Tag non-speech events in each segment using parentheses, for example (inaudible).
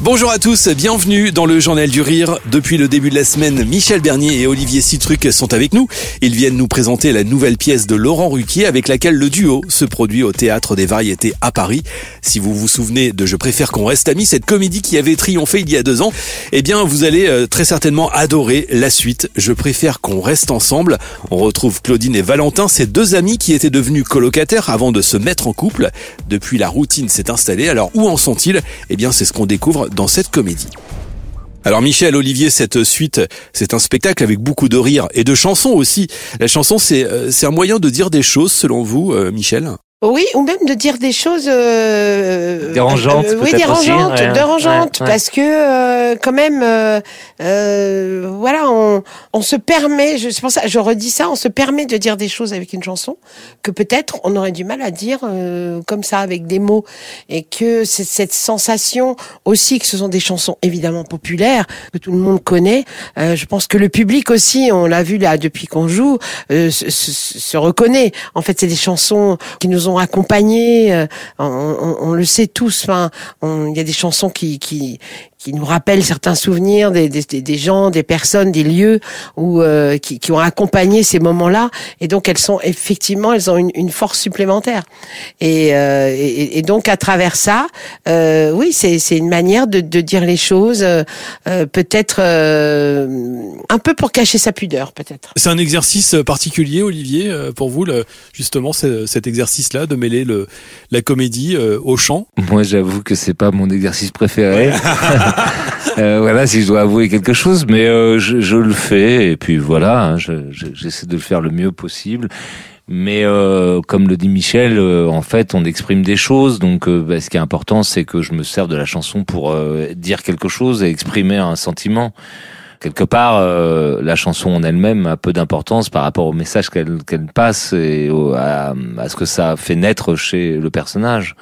Bonjour à tous, bienvenue dans le Journal du Rire. Depuis le début de la semaine, Michel Bernier et Olivier Citruc sont avec nous. Ils viennent nous présenter la nouvelle pièce de Laurent Ruquier avec laquelle le duo se produit au Théâtre des Variétés à Paris. Si vous vous souvenez de Je préfère qu'on reste amis, cette comédie qui avait triomphé il y a deux ans, eh bien vous allez euh, très certainement adorer la suite. Je préfère qu'on reste ensemble. On retrouve Claudine et Valentin, ces deux amis qui étaient devenus colocataires avant de se mettre en couple. Depuis la routine s'est installée. Alors où en sont-ils? Eh bien c'est ce qu'on découvre dans cette comédie. Alors Michel, Olivier, cette suite, c'est un spectacle avec beaucoup de rires et de chansons aussi. La chanson, c'est euh, c'est un moyen de dire des choses selon vous, euh, Michel? Oui, ou même de dire des choses euh, dérangeantes, euh, oui, dérangeantes, dérangeantes, parce que euh, quand même, euh, voilà, on, on se permet, je pense, je redis ça, on se permet de dire des choses avec une chanson que peut-être on aurait du mal à dire comme ça avec des mots, et que c'est cette sensation aussi que ce sont des chansons évidemment populaires que tout le monde connaît. je pense que le public aussi, on l'a vu là depuis qu'on joue, se, se, se reconnaît. En fait, c'est des chansons qui nous ont accompagnés. Euh, on, on, le sait tous. Enfin, il y a des chansons qui, qui, qui nous rappellent certains souvenirs des, des, des gens, des personnes, des lieux où euh, qui, qui, ont accompagné ces moments-là. Et donc elles sont effectivement, elles ont une, une force supplémentaire. Et, euh, et, et, donc à travers ça, euh, oui, c'est une manière de, de, dire les choses, euh, peut-être un peu pour cacher sa pudeur, peut-être. C'est un exercice particulier, Olivier, pour vous, le, justement, cet exercice-là de mêler le, la comédie au chant. Moi, j'avoue que c'est pas mon exercice préféré. (laughs) (laughs) euh, voilà, si je dois avouer quelque chose, mais euh, je, je, le fais et puis voilà, hein, j'essaie de le faire le mieux possible. Mais euh, comme le dit Michel, euh, en fait, on exprime des choses. Donc, euh, bah, ce qui est important, c'est que je me sers de la chanson pour euh, dire quelque chose et exprimer un sentiment. Quelque part, la chanson en elle-même a peu d'importance par rapport au message qu'elle passe et à, à, ce que ça fait naître chez le personnage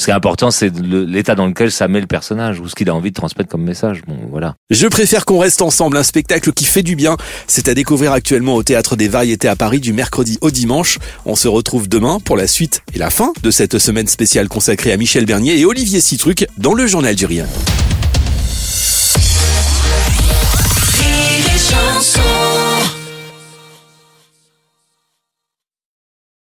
ce qui est important, c'est l'état dans lequel ça met le personnage ou ce qu'il a envie de transmettre comme message. Bon, voilà. Je préfère qu'on reste ensemble, un spectacle qui fait du bien. C'est à découvrir actuellement au Théâtre des Variétés à Paris du mercredi au dimanche. On se retrouve demain pour la suite et la fin de cette semaine spéciale consacrée à Michel Bernier et Olivier Citruc dans le Journal du Rien.